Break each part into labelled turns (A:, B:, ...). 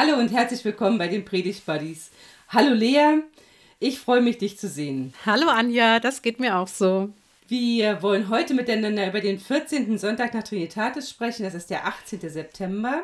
A: Hallo und herzlich willkommen bei den Predigt Buddies. Hallo Lea, ich freue mich, dich zu sehen.
B: Hallo Anja, das geht mir auch so.
A: Wir wollen heute miteinander über den 14. Sonntag nach Trinitatis sprechen. Das ist der 18. September.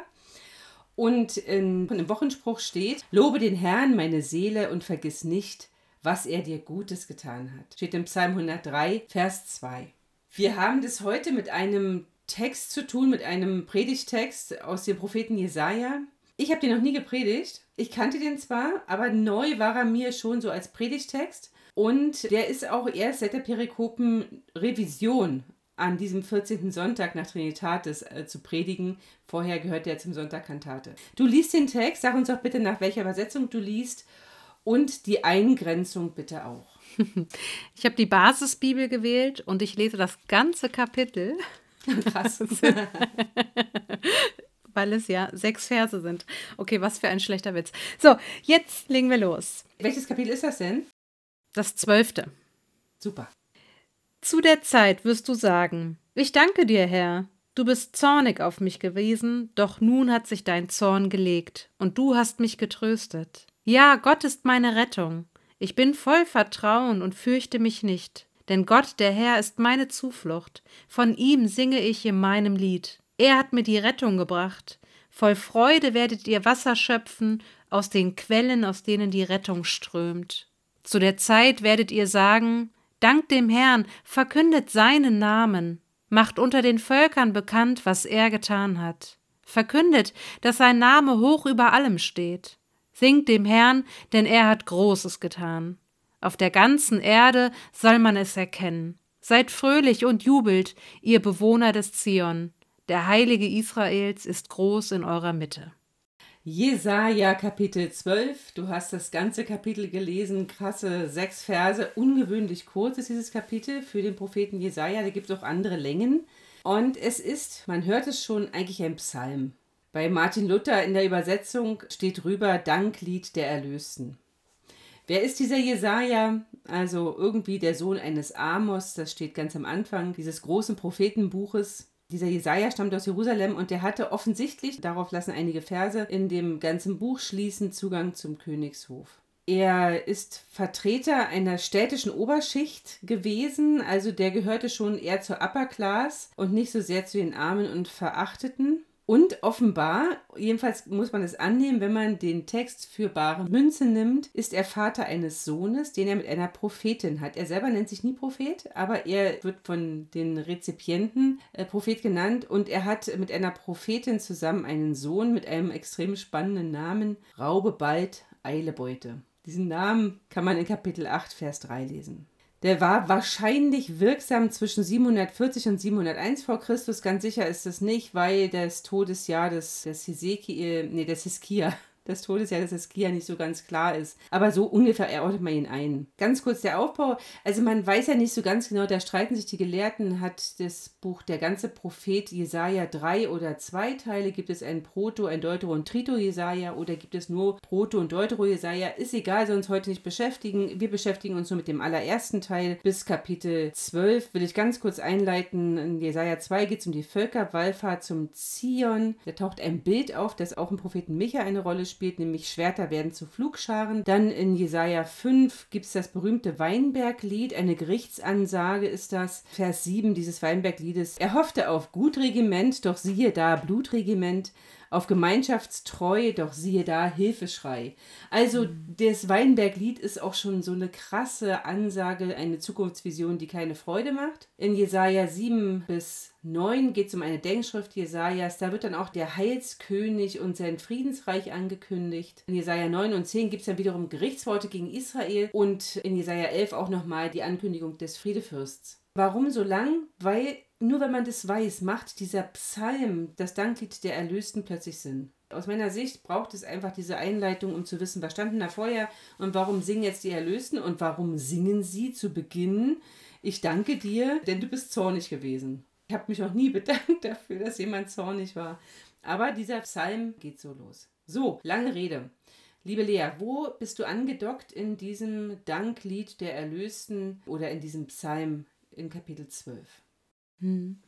A: Und in, im Wochenspruch steht: Lobe den Herrn, meine Seele, und vergiss nicht, was er dir Gutes getan hat. Steht im Psalm 103, Vers 2. Wir haben das heute mit einem Text zu tun, mit einem Predigtext aus dem Propheten Jesaja. Ich habe den noch nie gepredigt. Ich kannte den zwar, aber neu war er mir schon so als Predigtext. Und der ist auch erst seit der Perikopen-Revision an diesem 14. Sonntag nach Trinitatis äh, zu predigen. Vorher gehört der zum Sonntag Kantate. Du liest den Text, sag uns doch bitte, nach welcher Übersetzung du liest und die Eingrenzung bitte auch.
B: Ich habe die Basisbibel gewählt und ich lese das ganze Kapitel. Krass. Weil es ja sechs Verse sind. Okay, was für ein schlechter Witz. So, jetzt legen wir los.
A: Welches Kapitel ist das denn?
B: Das zwölfte.
A: Super.
B: Zu der Zeit wirst du sagen, ich danke dir, Herr. Du bist zornig auf mich gewesen, doch nun hat sich dein Zorn gelegt, und du hast mich getröstet. Ja, Gott ist meine Rettung. Ich bin voll Vertrauen und fürchte mich nicht. Denn Gott, der Herr, ist meine Zuflucht. Von ihm singe ich in meinem Lied. Er hat mir die Rettung gebracht. Voll Freude werdet ihr Wasser schöpfen aus den Quellen, aus denen die Rettung strömt. Zu der Zeit werdet ihr sagen, Dank dem Herrn, verkündet seinen Namen, macht unter den Völkern bekannt, was er getan hat. Verkündet, dass sein Name hoch über allem steht. Singt dem Herrn, denn er hat Großes getan. Auf der ganzen Erde soll man es erkennen. Seid fröhlich und jubelt, ihr Bewohner des Zion. Der Heilige Israels ist groß in eurer Mitte.
A: Jesaja Kapitel 12. Du hast das ganze Kapitel gelesen, krasse sechs Verse. Ungewöhnlich kurz ist dieses Kapitel für den Propheten Jesaja. Da gibt es auch andere Längen. Und es ist, man hört es schon, eigentlich ein Psalm. Bei Martin Luther in der Übersetzung steht drüber Danklied der Erlösten. Wer ist dieser Jesaja? Also irgendwie der Sohn eines Amos, das steht ganz am Anfang dieses großen Prophetenbuches. Dieser Jesaja stammt aus Jerusalem und der hatte offensichtlich, darauf lassen einige Verse in dem ganzen Buch schließen, Zugang zum Königshof. Er ist Vertreter einer städtischen Oberschicht gewesen, also der gehörte schon eher zur Upper Class und nicht so sehr zu den Armen und Verachteten. Und offenbar, jedenfalls muss man es annehmen, wenn man den Text für bare Münze nimmt, ist er Vater eines Sohnes, den er mit einer Prophetin hat. Er selber nennt sich nie Prophet, aber er wird von den Rezipienten äh, Prophet genannt und er hat mit einer Prophetin zusammen einen Sohn mit einem extrem spannenden Namen, Raube bald, Eile Beute. Diesen Namen kann man in Kapitel 8, Vers 3 lesen. Der war wahrscheinlich wirksam zwischen 740 und 701 vor Christus. Ganz sicher ist es nicht, weil das Todesjahr des, des Hesekiel, nee, des Hiskia das Todesjahr des Eskia nicht so ganz klar ist. Aber so ungefähr erordnet man ihn ein. Ganz kurz der Aufbau. Also man weiß ja nicht so ganz genau, da streiten sich die Gelehrten, hat das Buch der ganze Prophet Jesaja drei oder zwei Teile? Gibt es ein Proto, ein Deutero und Trito Jesaja oder gibt es nur Proto und Deutero Jesaja? Ist egal, soll uns heute nicht beschäftigen. Wir beschäftigen uns nur mit dem allerersten Teil bis Kapitel 12. Will ich ganz kurz einleiten. In Jesaja 2 geht es um die Völkerwallfahrt zum Zion. Da taucht ein Bild auf, das auch im Propheten Micha eine Rolle spielt spielt, nämlich Schwerter werden zu Flugscharen. Dann in Jesaja 5 gibt es das berühmte Weinberglied, eine Gerichtsansage ist das. Vers 7 dieses Weinbergliedes. Er hoffte auf Gutregiment, doch siehe da Blutregiment auf Gemeinschaftstreu, doch siehe da Hilfeschrei. Also mhm. das Weinberglied ist auch schon so eine krasse Ansage, eine Zukunftsvision, die keine Freude macht. In Jesaja 7 bis 9 geht es um eine Denkschrift Jesajas. Da wird dann auch der Heilskönig und sein Friedensreich angekündigt. In Jesaja 9 und 10 gibt es dann wiederum Gerichtsworte gegen Israel und in Jesaja 11 auch nochmal die Ankündigung des Friedefürsts. Warum so lang? Weil nur wenn man das weiß, macht dieser Psalm, das Danklied der Erlösten, plötzlich Sinn. Aus meiner Sicht braucht es einfach diese Einleitung, um zu wissen, was standen da vorher und warum singen jetzt die Erlösten und warum singen sie zu Beginn, ich danke dir, denn du bist zornig gewesen. Ich habe mich noch nie bedankt dafür, dass jemand zornig war. Aber dieser Psalm geht so los. So, lange Rede. Liebe Lea, wo bist du angedockt in diesem Danklied der Erlösten oder in diesem Psalm in Kapitel 12?
B: Hm.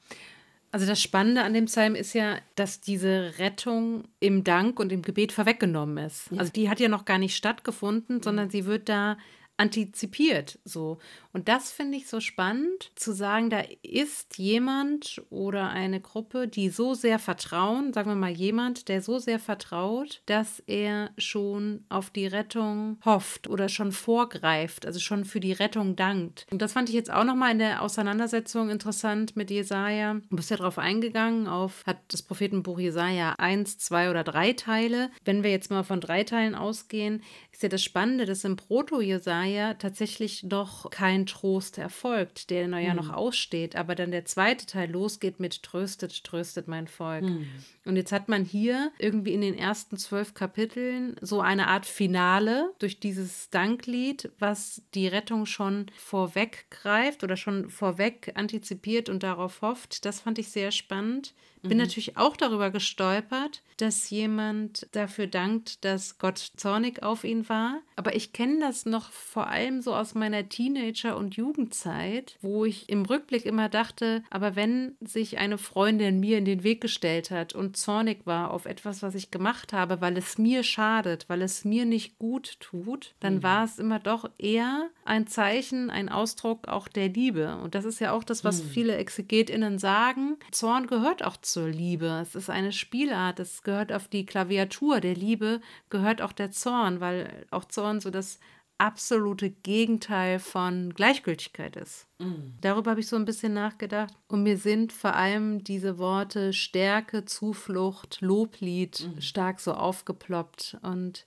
B: Also das Spannende an dem Psalm ist ja, dass diese Rettung im Dank und im Gebet vorweggenommen ist. Ja. Also die hat ja noch gar nicht stattgefunden, sondern sie wird da antizipiert so. Und das finde ich so spannend, zu sagen, da ist jemand oder eine Gruppe, die so sehr vertrauen, sagen wir mal jemand, der so sehr vertraut, dass er schon auf die Rettung hofft oder schon vorgreift, also schon für die Rettung dankt. Und das fand ich jetzt auch nochmal in der Auseinandersetzung interessant mit Jesaja. Du bist ja darauf eingegangen, auf, hat das Prophetenbuch Jesaja eins, zwei oder drei Teile. Wenn wir jetzt mal von drei Teilen ausgehen, ist ja das Spannende, dass im Proto-Jesaja tatsächlich doch kein Trost erfolgt, der ja noch hm. aussteht, aber dann der zweite Teil losgeht mit Tröstet, tröstet mein Volk. Mhm. Und jetzt hat man hier irgendwie in den ersten zwölf Kapiteln so eine Art Finale durch dieses Danklied, was die Rettung schon vorweggreift oder schon vorweg antizipiert und darauf hofft. Das fand ich sehr spannend. Bin mhm. natürlich auch darüber gestolpert, dass jemand dafür dankt, dass Gott zornig auf ihn war. Aber ich kenne das noch vor allem so aus meiner Teenager- und Jugendzeit, wo ich im Rückblick immer dachte, aber wenn sich eine Freundin mir in den Weg gestellt hat und zornig war auf etwas, was ich gemacht habe, weil es mir schadet, weil es mir nicht gut tut, dann mhm. war es immer doch eher ein Zeichen, ein Ausdruck auch der Liebe. Und das ist ja auch das, was mhm. viele ExegetInnen sagen. Zorn gehört auch zur Liebe. Es ist eine Spielart. Es gehört auf die Klaviatur der Liebe, gehört auch der Zorn, weil auch Zorn so das absolute Gegenteil von Gleichgültigkeit ist. Mhm. Darüber habe ich so ein bisschen nachgedacht. Und mir sind vor allem diese Worte Stärke, Zuflucht, Loblied mhm. stark so aufgeploppt. Und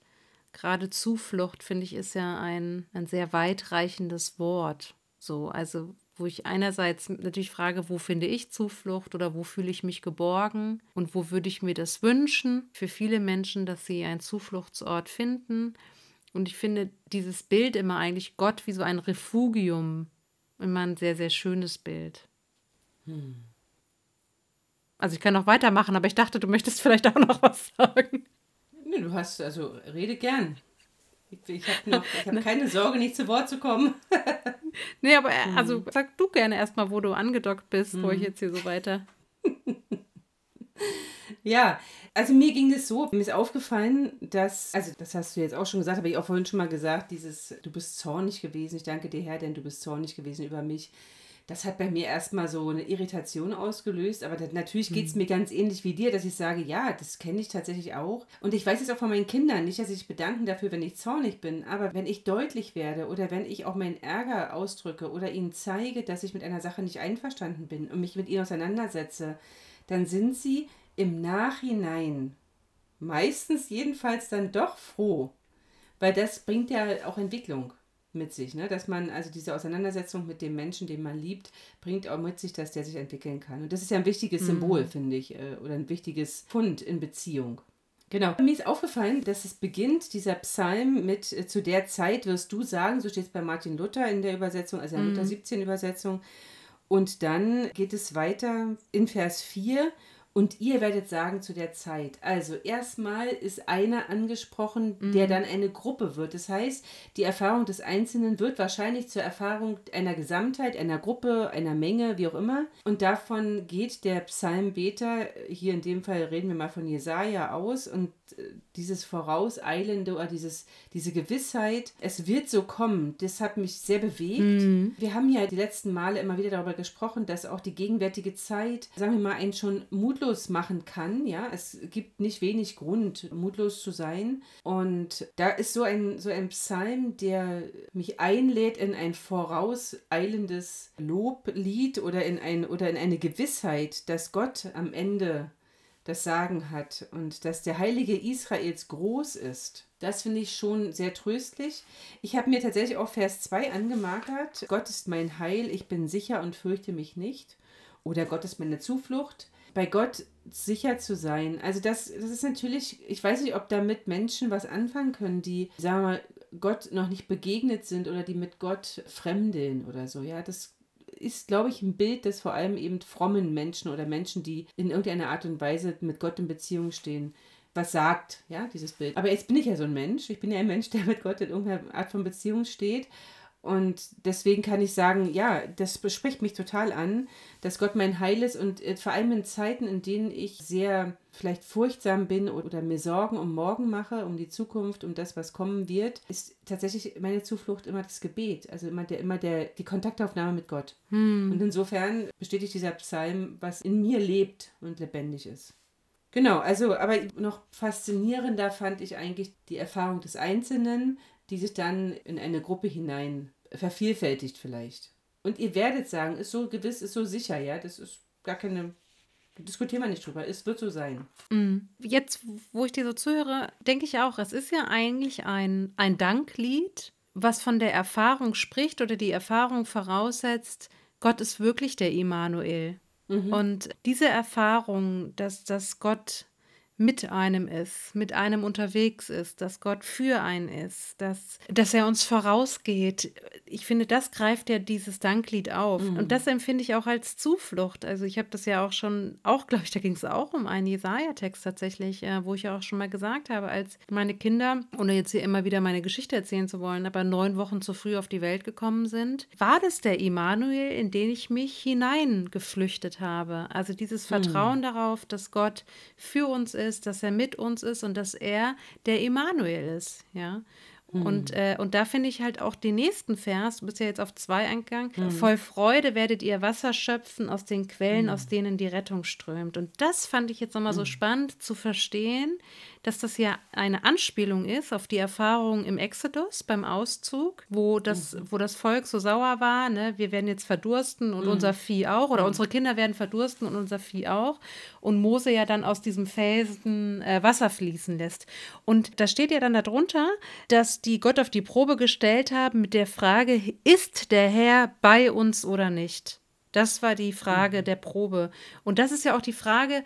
B: gerade Zuflucht, finde ich, ist ja ein, ein sehr weitreichendes Wort. So, also wo ich einerseits natürlich frage, wo finde ich Zuflucht oder wo fühle ich mich geborgen und wo würde ich mir das wünschen für viele Menschen, dass sie einen Zufluchtsort finden. Und ich finde dieses Bild immer eigentlich Gott wie so ein Refugium immer ein sehr, sehr schönes Bild. Hm. Also ich kann noch weitermachen, aber ich dachte, du möchtest vielleicht auch noch was sagen.
A: Nee, du hast, also rede gern. Ich, habe hab keine Sorge, nicht zu Wort zu kommen.
B: nee, aber äh, also hm. sag du gerne erstmal, wo du angedockt bist, wo ich hm. jetzt hier so weiter.
A: ja, also mir ging es so, mir ist aufgefallen, dass, also das hast du jetzt auch schon gesagt, habe ich auch vorhin schon mal gesagt, dieses, du bist zornig gewesen, ich danke dir Herr, denn du bist zornig gewesen über mich das hat bei mir erstmal so eine Irritation ausgelöst, aber das, natürlich geht es hm. mir ganz ähnlich wie dir, dass ich sage, ja, das kenne ich tatsächlich auch. Und ich weiß es auch von meinen Kindern, nicht, dass ich bedanken dafür, wenn ich zornig bin, aber wenn ich deutlich werde oder wenn ich auch meinen Ärger ausdrücke oder ihnen zeige, dass ich mit einer Sache nicht einverstanden bin und mich mit ihnen auseinandersetze, dann sind sie im Nachhinein meistens jedenfalls dann doch froh, weil das bringt ja auch Entwicklung mit sich, ne? dass man, also diese Auseinandersetzung mit dem Menschen, den man liebt, bringt auch mit sich, dass der sich entwickeln kann. Und das ist ja ein wichtiges mhm. Symbol, finde ich, äh, oder ein wichtiges Fund in Beziehung. Genau. Mir ist aufgefallen, dass es beginnt, dieser Psalm mit äh, zu der Zeit wirst du sagen, so steht es bei Martin Luther in der Übersetzung, also in der mhm. Luther 17 Übersetzung. Und dann geht es weiter in Vers 4 und ihr werdet sagen zu der Zeit. Also erstmal ist einer angesprochen, mhm. der dann eine Gruppe wird. Das heißt, die Erfahrung des Einzelnen wird wahrscheinlich zur Erfahrung einer Gesamtheit, einer Gruppe, einer Menge, wie auch immer. Und davon geht der Psalmbeter, hier in dem Fall reden wir mal von Jesaja aus und äh, dieses Vorauseilende oder dieses, diese Gewissheit, es wird so kommen, das hat mich sehr bewegt. Mhm. Wir haben ja die letzten Male immer wieder darüber gesprochen, dass auch die gegenwärtige Zeit, sagen wir mal, einen schon mutlos machen kann. Ja, es gibt nicht wenig Grund, mutlos zu sein. Und da ist so ein, so ein Psalm, der mich einlädt in ein vorauseilendes Loblied oder in, ein, oder in eine Gewissheit, dass Gott am Ende das Sagen hat und dass der Heilige Israels groß ist. Das finde ich schon sehr tröstlich. Ich habe mir tatsächlich auch Vers 2 angemarkert. Gott ist mein Heil, ich bin sicher und fürchte mich nicht. Oder Gott ist meine Zuflucht. Bei Gott sicher zu sein. Also das, das ist natürlich, ich weiß nicht, ob damit Menschen was anfangen können, die, sagen wir mal, Gott noch nicht begegnet sind oder die mit Gott fremdeln oder so. Ja, das ist, glaube ich, ein Bild, das vor allem eben frommen Menschen oder Menschen, die in irgendeiner Art und Weise mit Gott in Beziehung stehen, was sagt, ja, dieses Bild. Aber jetzt bin ich ja so ein Mensch. Ich bin ja ein Mensch, der mit Gott in irgendeiner Art von Beziehung steht. Und deswegen kann ich sagen, ja, das spricht mich total an, dass Gott mein Heil ist und äh, vor allem in Zeiten, in denen ich sehr vielleicht furchtsam bin oder mir Sorgen um morgen mache, um die Zukunft, um das, was kommen wird, ist tatsächlich meine Zuflucht immer das Gebet, also immer der, immer der, die Kontaktaufnahme mit Gott. Hm. Und insofern bestätigt dieser Psalm, was in mir lebt und lebendig ist. Genau, also, aber noch faszinierender fand ich eigentlich die Erfahrung des Einzelnen, die sich dann in eine Gruppe hinein vervielfältigt vielleicht. Und ihr werdet sagen, ist so gewiss, ist so sicher, ja, das ist gar keine, diskutieren wir nicht drüber, es wird so sein.
B: Mhm. Jetzt, wo ich dir so zuhöre, denke ich auch, es ist ja eigentlich ein, ein Danklied, was von der Erfahrung spricht oder die Erfahrung voraussetzt, Gott ist wirklich der Immanuel. Mhm. Und diese Erfahrung, dass, dass Gott mit einem ist, mit einem unterwegs ist, dass Gott für einen ist, dass, dass er uns vorausgeht. Ich finde, das greift ja dieses Danklied auf. Mhm. Und das empfinde ich auch als Zuflucht. Also ich habe das ja auch schon, auch glaube ich, da ging es auch um einen Jesaja-Text tatsächlich, äh, wo ich ja auch schon mal gesagt habe, als meine Kinder, ohne jetzt hier immer wieder meine Geschichte erzählen zu wollen, aber neun Wochen zu früh auf die Welt gekommen sind, war das der Immanuel, in den ich mich hineingeflüchtet habe. Also dieses. Vertrauen mhm. darauf, dass Gott für uns ist, ist, dass er mit uns ist und dass er der Immanuel ist, ja. Mhm. Und, äh, und da finde ich halt auch den nächsten Vers, du bist ja jetzt auf zwei eingegangen, mhm. voll Freude werdet ihr Wasser schöpfen aus den Quellen, mhm. aus denen die Rettung strömt. Und das fand ich jetzt nochmal so hm. spannend zu verstehen, dass das ja eine Anspielung ist auf die Erfahrung im Exodus beim Auszug, wo das, mhm. wo das Volk so sauer war, ne? wir werden jetzt verdursten und mhm. unser Vieh auch, oder mhm. unsere Kinder werden verdursten und unser Vieh auch. Und Mose ja dann aus diesem Felsen äh, Wasser fließen lässt. Und da steht ja dann darunter, dass die Gott auf die Probe gestellt haben mit der Frage, ist der Herr bei uns oder nicht? Das war die Frage mhm. der Probe. Und das ist ja auch die Frage,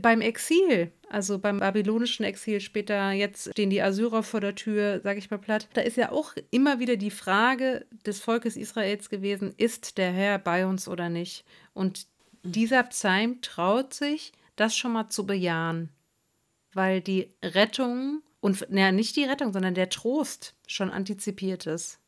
B: beim Exil, also beim babylonischen Exil später, jetzt stehen die Assyrer vor der Tür, sage ich mal platt, da ist ja auch immer wieder die Frage des Volkes Israels gewesen, ist der Herr bei uns oder nicht? Und dieser Psalm traut sich, das schon mal zu bejahen, weil die Rettung und, naja, nicht die Rettung, sondern der Trost schon antizipiert ist.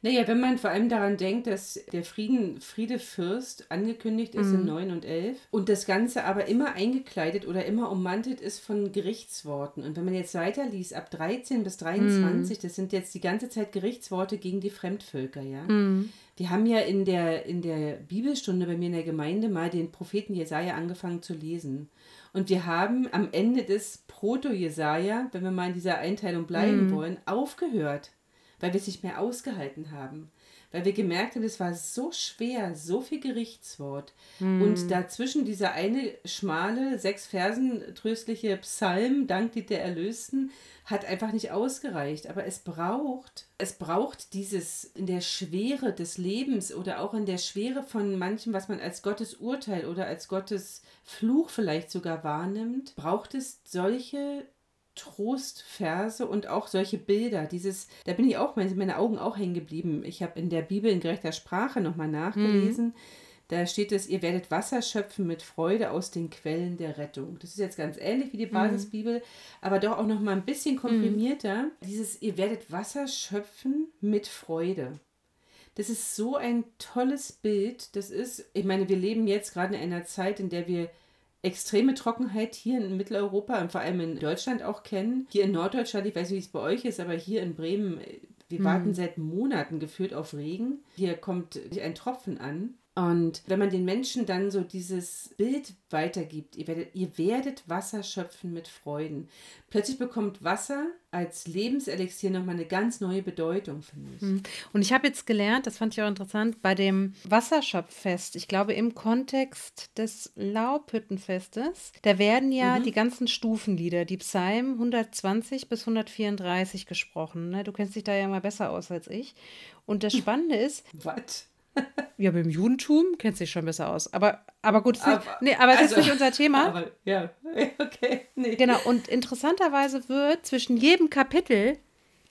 A: Naja, wenn man vor allem daran denkt, dass der Frieden, Friedefürst angekündigt ist mhm. in 9 und 11 und das Ganze aber immer eingekleidet oder immer ummantelt ist von Gerichtsworten. Und wenn man jetzt weiterliest, ab 13 bis 23, mhm. das sind jetzt die ganze Zeit Gerichtsworte gegen die Fremdvölker, ja. Mhm. Die haben ja in der, in der Bibelstunde bei mir in der Gemeinde mal den Propheten Jesaja angefangen zu lesen. Und wir haben am Ende des Proto-Jesaja, wenn wir mal in dieser Einteilung bleiben mhm. wollen, aufgehört weil wir es nicht mehr ausgehalten haben. Weil wir gemerkt haben, es war so schwer, so viel Gerichtswort. Mm. Und dazwischen dieser eine schmale, sechs Versen tröstliche Psalm, Dank die der Erlösten, hat einfach nicht ausgereicht. Aber es braucht, es braucht dieses in der Schwere des Lebens oder auch in der Schwere von manchem, was man als Gottes Urteil oder als Gottes Fluch vielleicht sogar wahrnimmt, braucht es solche Trostverse und auch solche Bilder. Dieses, da bin ich auch, meine, meine Augen auch hängen geblieben. Ich habe in der Bibel in gerechter Sprache nochmal nachgelesen. Mhm. Da steht es, ihr werdet Wasser schöpfen mit Freude aus den Quellen der Rettung. Das ist jetzt ganz ähnlich wie die mhm. Basisbibel, mhm. aber doch auch noch mal ein bisschen mhm. komprimierter. Mhm. Dieses, ihr werdet Wasser schöpfen mit Freude. Das ist so ein tolles Bild. Das ist, ich meine, wir leben jetzt gerade in einer Zeit, in der wir extreme Trockenheit hier in Mitteleuropa und vor allem in Deutschland auch kennen. Hier in Norddeutschland, ich weiß nicht, wie es bei euch ist, aber hier in Bremen, wir warten hm. seit Monaten gefühlt auf Regen. Hier kommt ein Tropfen an. Und wenn man den Menschen dann so dieses Bild weitergibt, ihr werdet, ihr werdet Wasser schöpfen mit Freuden. Plötzlich bekommt Wasser als Lebenselixier nochmal eine ganz neue Bedeutung, finde ich. Hm.
B: Und ich habe jetzt gelernt, das fand ich auch interessant, bei dem Wasserschöpffest, ich glaube im Kontext des Laubhüttenfestes, da werden ja mhm. die ganzen Stufenlieder, die Psalmen 120 bis 134 gesprochen. Ne? Du kennst dich da ja mal besser aus als ich. Und das Spannende ist.
A: Was?
B: Ja, beim Judentum kennt sich schon besser aus. Aber, aber gut, aber, nee, aber es also, ist nicht unser Thema.
A: Aber, ja, okay.
B: Nee. Genau, und interessanterweise wird zwischen jedem Kapitel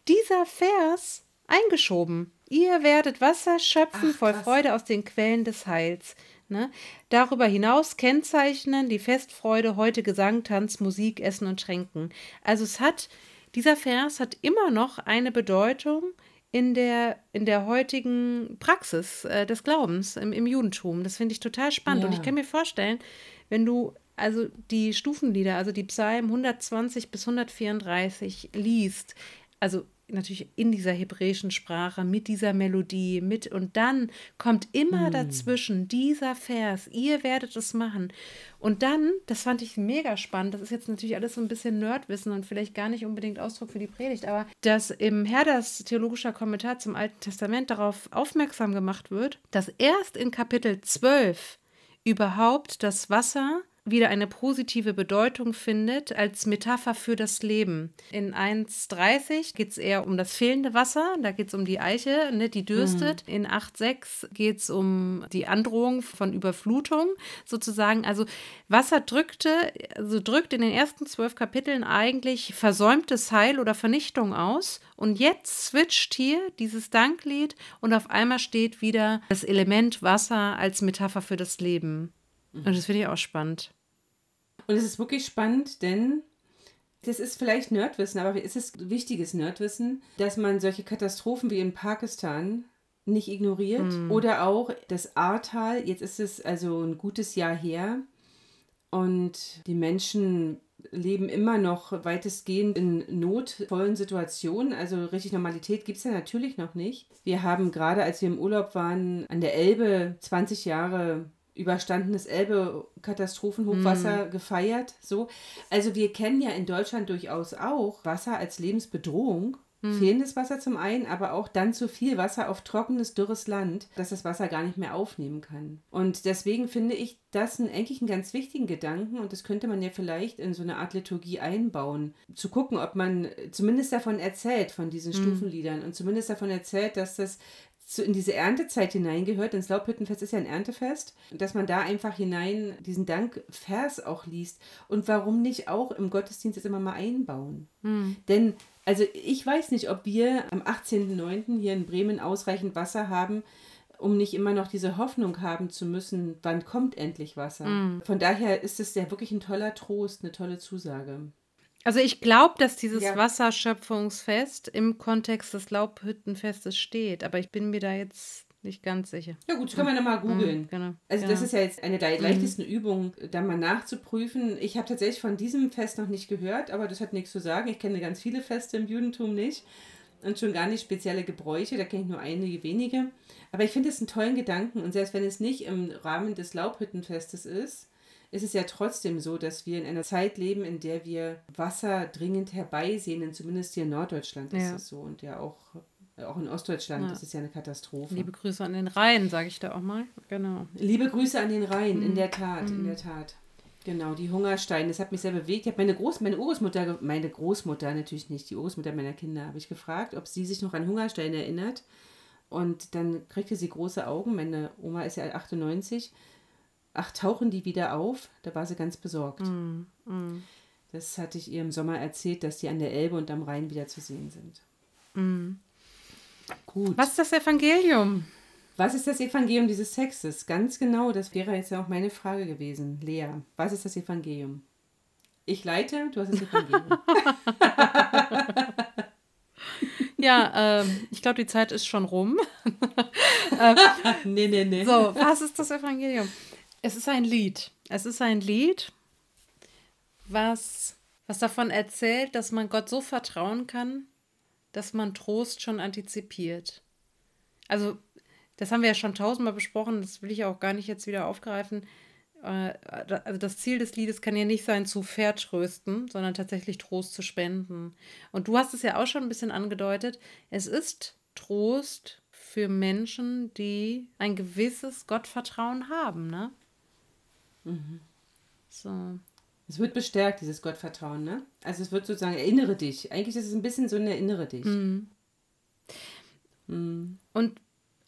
B: dieser Vers eingeschoben. Ihr werdet Wasser schöpfen Ach, voll Freude aus den Quellen des Heils. Ne? Darüber hinaus kennzeichnen die Festfreude heute Gesang, Tanz, Musik, Essen und Schränken. Also es hat, dieser Vers hat immer noch eine Bedeutung, in der, in der heutigen Praxis äh, des Glaubens im, im Judentum. Das finde ich total spannend. Ja. Und ich kann mir vorstellen, wenn du also die Stufenlieder, also die Psalmen 120 bis 134 liest, also natürlich in dieser hebräischen Sprache, mit dieser Melodie, mit und dann kommt immer hm. dazwischen dieser Vers, ihr werdet es machen. Und dann, das fand ich mega spannend, das ist jetzt natürlich alles so ein bisschen Nerdwissen und vielleicht gar nicht unbedingt Ausdruck für die Predigt, aber dass im Herders theologischer Kommentar zum Alten Testament darauf aufmerksam gemacht wird, dass erst in Kapitel 12 überhaupt das Wasser wieder eine positive Bedeutung findet als Metapher für das Leben. In 1.30 geht es eher um das fehlende Wasser, da geht es um die Eiche, ne, die dürstet. Mhm. In 8.6 geht es um die Androhung von Überflutung sozusagen. Also Wasser drückte, also drückt in den ersten zwölf Kapiteln eigentlich versäumtes Heil oder Vernichtung aus. Und jetzt switcht hier dieses Danklied und auf einmal steht wieder das Element Wasser als Metapher für das Leben. Und das finde ich auch spannend.
A: Und es ist wirklich spannend, denn das ist vielleicht Nerdwissen, aber es ist wichtiges Nerdwissen, dass man solche Katastrophen wie in Pakistan nicht ignoriert. Mm. Oder auch das Ahrtal, jetzt ist es also ein gutes Jahr her und die Menschen leben immer noch weitestgehend in notvollen Situationen. Also richtig Normalität gibt es ja natürlich noch nicht. Wir haben gerade, als wir im Urlaub waren, an der Elbe 20 Jahre überstandenes Elbe-Katastrophenhochwasser mm. gefeiert. So. Also wir kennen ja in Deutschland durchaus auch Wasser als Lebensbedrohung. Mm. Fehlendes Wasser zum einen, aber auch dann zu viel Wasser auf trockenes, dürres Land, dass das Wasser gar nicht mehr aufnehmen kann. Und deswegen finde ich das einen, eigentlich einen ganz wichtigen Gedanken und das könnte man ja vielleicht in so eine Art Liturgie einbauen. Zu gucken, ob man zumindest davon erzählt, von diesen mm. Stufenliedern und zumindest davon erzählt, dass das so in diese Erntezeit hineingehört, denn das Laubhüttenfest ist ja ein Erntefest, dass man da einfach hinein diesen Dankvers auch liest. Und warum nicht auch im Gottesdienst das immer mal einbauen? Hm. Denn, also ich weiß nicht, ob wir am 18.09. hier in Bremen ausreichend Wasser haben, um nicht immer noch diese Hoffnung haben zu müssen, wann kommt endlich Wasser. Mm. Von daher ist es ja wirklich ein toller Trost, eine tolle Zusage.
B: Also ich glaube, dass dieses ja. Wasserschöpfungsfest im Kontext des Laubhüttenfestes steht, aber ich bin mir da jetzt nicht ganz sicher.
A: Ja gut, das können wir nochmal mhm, googeln. Mhm, genau, also genau. das ist ja jetzt eine der leichtesten mhm. Übungen, da mal nachzuprüfen. Ich habe tatsächlich von diesem Fest noch nicht gehört, aber das hat nichts zu sagen. Ich kenne ganz viele Feste im Judentum nicht und schon gar nicht spezielle Gebräuche, da kenne ich nur einige wenige. Aber ich finde es einen tollen Gedanken und selbst wenn es nicht im Rahmen des Laubhüttenfestes ist, ist es ja trotzdem so, dass wir in einer Zeit leben, in der wir Wasser dringend herbeisehnen. Zumindest hier in Norddeutschland ist es so und ja auch, auch in Ostdeutschland ja. ist es ja eine Katastrophe.
B: Liebe Grüße an den Rhein, sage ich da auch mal. Genau.
A: Liebe Grüße an den Rhein, mhm. in der Tat, mhm. in der Tat. Genau, die Hungersteine, das hat mich sehr bewegt. Ich habe meine, Groß, meine Urgroßmutter, meine Großmutter natürlich nicht, die Urgroßmutter meiner Kinder, habe ich gefragt, ob sie sich noch an Hungersteine erinnert. Und dann kriegte sie große Augen. Meine Oma ist ja 98 ach, tauchen die wieder auf? Da war sie ganz besorgt. Mm, mm. Das hatte ich ihr im Sommer erzählt, dass die an der Elbe und am Rhein wieder zu sehen sind.
B: Mm. Gut. Was ist das Evangelium?
A: Was ist das Evangelium dieses Textes? Ganz genau, das wäre jetzt ja auch meine Frage gewesen. Lea, was ist das Evangelium? Ich leite, du hast das Evangelium.
B: ja, ähm, ich glaube, die Zeit ist schon rum. äh, nee, nee, nee. So, was ist das Evangelium? Es ist ein Lied. Es ist ein Lied, was, was davon erzählt, dass man Gott so vertrauen kann, dass man Trost schon antizipiert. Also, das haben wir ja schon tausendmal besprochen, das will ich auch gar nicht jetzt wieder aufgreifen. Äh, also das Ziel des Liedes kann ja nicht sein, zu vertrösten, sondern tatsächlich Trost zu spenden. Und du hast es ja auch schon ein bisschen angedeutet. Es ist Trost für Menschen, die ein gewisses Gottvertrauen haben, ne?
A: Mhm. So. Es wird bestärkt, dieses Gottvertrauen, ne? Also es wird sozusagen, erinnere dich. Eigentlich ist es ein bisschen so ein Erinnere dich. Mhm.
B: Mhm. Und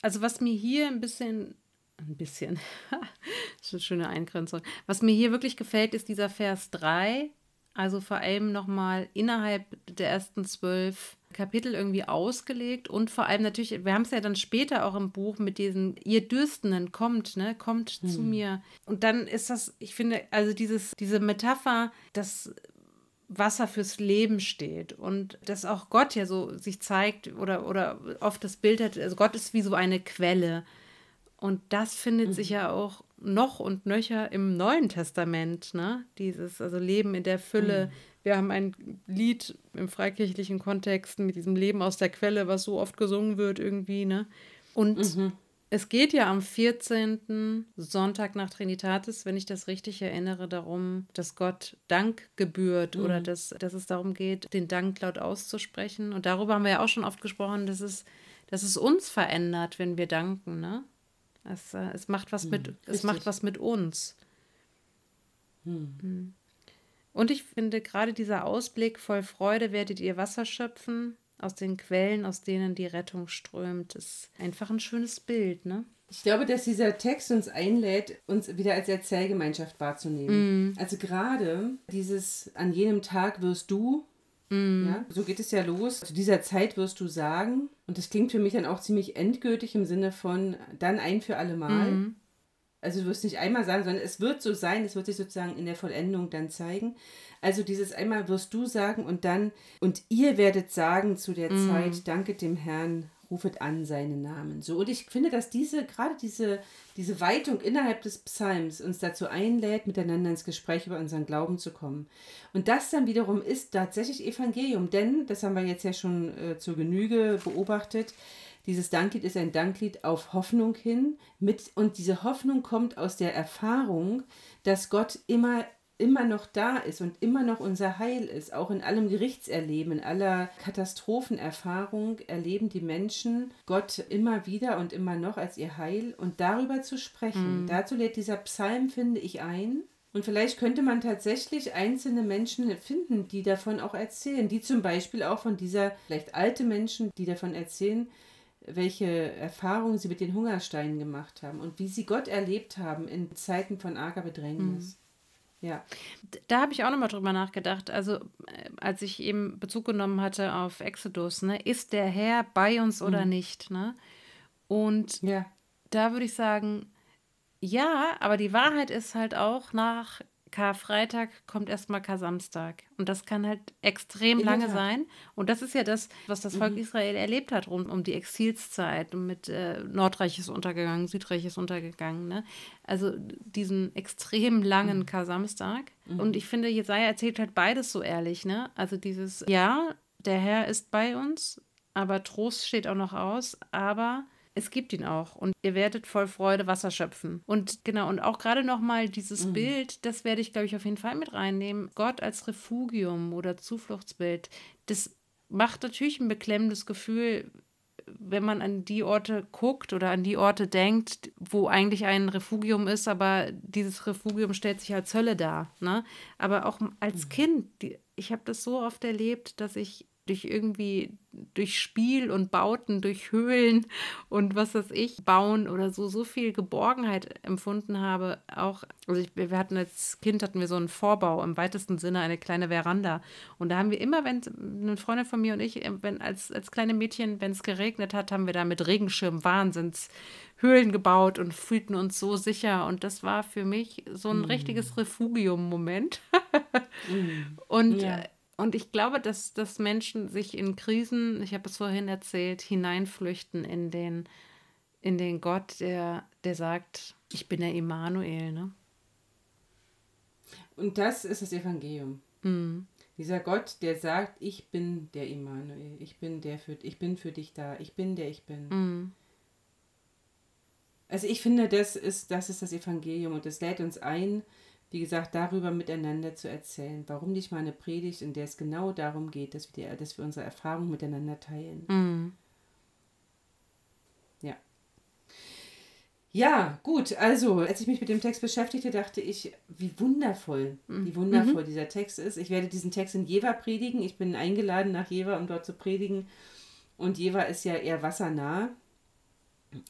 B: also was mir hier ein bisschen, ein bisschen, das ist eine schöne Eingrenzung, was mir hier wirklich gefällt, ist dieser Vers 3, also vor allem nochmal innerhalb der ersten zwölf Kapitel irgendwie ausgelegt und vor allem natürlich, wir haben es ja dann später auch im Buch mit diesen, ihr Dürstenden kommt, ne, kommt hm. zu mir. Und dann ist das, ich finde, also dieses, diese Metapher, dass Wasser fürs Leben steht und dass auch Gott ja so sich zeigt oder, oder oft das Bild hat, also Gott ist wie so eine Quelle. Und das findet mhm. sich ja auch noch und nöcher im Neuen Testament, ne? Dieses, also Leben in der Fülle. Mhm. Wir haben ein Lied im freikirchlichen Kontext mit diesem Leben aus der Quelle, was so oft gesungen wird irgendwie, ne? Und mhm. Es geht ja am 14. Sonntag nach Trinitatis, wenn ich das richtig erinnere, darum, dass Gott Dank gebührt mhm. oder dass, dass es darum geht, den Dank laut auszusprechen. Und darüber haben wir ja auch schon oft gesprochen, dass es, dass es uns verändert, wenn wir danken. Ne? Es, es, macht, was mhm. mit, es macht was mit uns. Mhm. Und ich finde gerade dieser Ausblick, voll Freude werdet ihr Wasser schöpfen, aus den Quellen, aus denen die Rettung strömt. ist einfach ein schönes Bild, ne?
A: Ich glaube, dass dieser Text uns einlädt, uns wieder als Erzählgemeinschaft wahrzunehmen. Mm. Also gerade dieses an jenem Tag wirst du, mm. ja, so geht es ja los, zu dieser Zeit wirst du sagen. Und das klingt für mich dann auch ziemlich endgültig im Sinne von dann ein für alle Mal. Mm. Also du wirst nicht einmal sagen, sondern es wird so sein, es wird sich sozusagen in der Vollendung dann zeigen. Also dieses einmal wirst du sagen und dann, und ihr werdet sagen zu der mm. Zeit, danket dem Herrn, rufet an seinen Namen. So, und ich finde, dass diese, gerade diese, diese Weitung innerhalb des Psalms uns dazu einlädt, miteinander ins Gespräch über unseren Glauben zu kommen. Und das dann wiederum ist tatsächlich Evangelium, denn, das haben wir jetzt ja schon äh, zur Genüge beobachtet, dieses Danklied ist ein Danklied auf Hoffnung hin. Mit, und diese Hoffnung kommt aus der Erfahrung, dass Gott immer immer noch da ist und immer noch unser Heil ist. Auch in allem Gerichtserleben, in aller Katastrophenerfahrung erleben die Menschen Gott immer wieder und immer noch als ihr Heil. Und darüber zu sprechen, mhm. dazu lädt dieser Psalm, finde ich, ein. Und vielleicht könnte man tatsächlich einzelne Menschen finden, die davon auch erzählen, die zum Beispiel auch von dieser, vielleicht alte Menschen, die davon erzählen, welche Erfahrungen sie mit den Hungersteinen gemacht haben und wie sie Gott erlebt haben in Zeiten von arger Bedrängnis. Mhm. Ja.
B: Da habe ich auch nochmal drüber nachgedacht. Also, äh, als ich eben Bezug genommen hatte auf Exodus, ne, ist der Herr bei uns oder mhm. nicht? Ne? Und ja. da würde ich sagen, ja, aber die Wahrheit ist halt auch, nach Karfreitag kommt erstmal Kar-Samstag. Und das kann halt extrem In lange sein. Und das ist ja das, was das Volk mhm. Israel erlebt hat rund um die Exilszeit. Und mit äh, Nordreich ist untergegangen, Südreich ist untergegangen. Ne? Also diesen extrem langen mhm. Kar-Samstag. Mhm. Und ich finde, Jesaja erzählt halt beides so ehrlich. Ne? Also dieses, ja, der Herr ist bei uns, aber Trost steht auch noch aus. Aber es gibt ihn auch und ihr werdet voll Freude Wasser schöpfen. Und genau, und auch gerade nochmal dieses mhm. Bild, das werde ich, glaube ich, auf jeden Fall mit reinnehmen. Gott als Refugium oder Zufluchtsbild, das macht natürlich ein beklemmendes Gefühl, wenn man an die Orte guckt oder an die Orte denkt, wo eigentlich ein Refugium ist, aber dieses Refugium stellt sich als Hölle dar. Ne? Aber auch als mhm. Kind, ich habe das so oft erlebt, dass ich durch irgendwie, durch Spiel und Bauten, durch Höhlen und was weiß ich, bauen oder so, so viel Geborgenheit empfunden habe. Auch, also ich, wir hatten als Kind hatten wir so einen Vorbau, im weitesten Sinne eine kleine Veranda. Und da haben wir immer, wenn eine Freundin von mir und ich, äh, wenn als, als kleine Mädchen, wenn es geregnet hat, haben wir da mit Regenschirm Wahnsinns Höhlen gebaut und fühlten uns so sicher. Und das war für mich so ein mm. richtiges Refugium-Moment. mm. Und ja. Und ich glaube, dass, dass Menschen sich in Krisen, ich habe es vorhin erzählt, hineinflüchten in den, in den Gott, der, der sagt, ich bin der Immanuel. Ne?
A: Und das ist das Evangelium. Mhm. Dieser Gott, der sagt, ich bin der Immanuel, ich bin der für, ich bin für dich da, ich bin der ich bin. Mhm. Also ich finde, das ist, das ist das Evangelium und das lädt uns ein, wie gesagt, darüber miteinander zu erzählen. Warum nicht mal eine Predigt, in der es genau darum geht, dass wir, die, dass wir unsere Erfahrungen miteinander teilen. Mhm. Ja. Ja, gut, also als ich mich mit dem Text beschäftigte, dachte ich, wie wundervoll, mhm. wie wundervoll mhm. dieser Text ist. Ich werde diesen Text in Jever predigen. Ich bin eingeladen nach Jever, um dort zu predigen. Und Jever ist ja eher wassernah.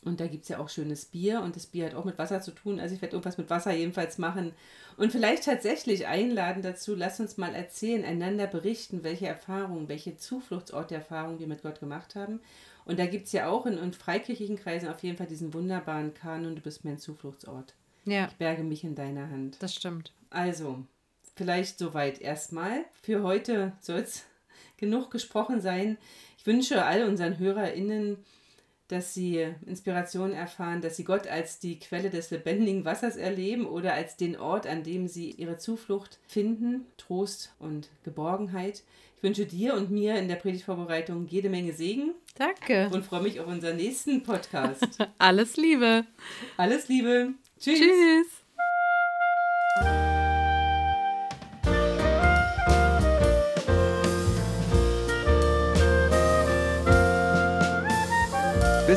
A: Und da gibt es ja auch schönes Bier und das Bier hat auch mit Wasser zu tun. Also ich werde irgendwas mit Wasser jedenfalls machen. Und vielleicht tatsächlich einladen dazu, lass uns mal erzählen, einander berichten, welche Erfahrungen, welche Zufluchtsorte Erfahrungen wir mit Gott gemacht haben. Und da gibt es ja auch in, in freikirchlichen Kreisen auf jeden Fall diesen wunderbaren Kanon, du bist mein Zufluchtsort. Ja. Ich berge mich in deiner Hand.
B: Das stimmt.
A: Also, vielleicht soweit erstmal. Für heute soll es genug gesprochen sein. Ich wünsche all unseren HörerInnen, dass sie Inspiration erfahren, dass sie Gott als die Quelle des lebendigen Wassers erleben oder als den Ort, an dem sie ihre Zuflucht finden, Trost und Geborgenheit. Ich wünsche dir und mir in der Predigtvorbereitung jede Menge Segen.
B: Danke.
A: Und freue mich auf unseren nächsten Podcast.
B: Alles Liebe.
A: Alles Liebe. Tschüss.
B: Tschüss.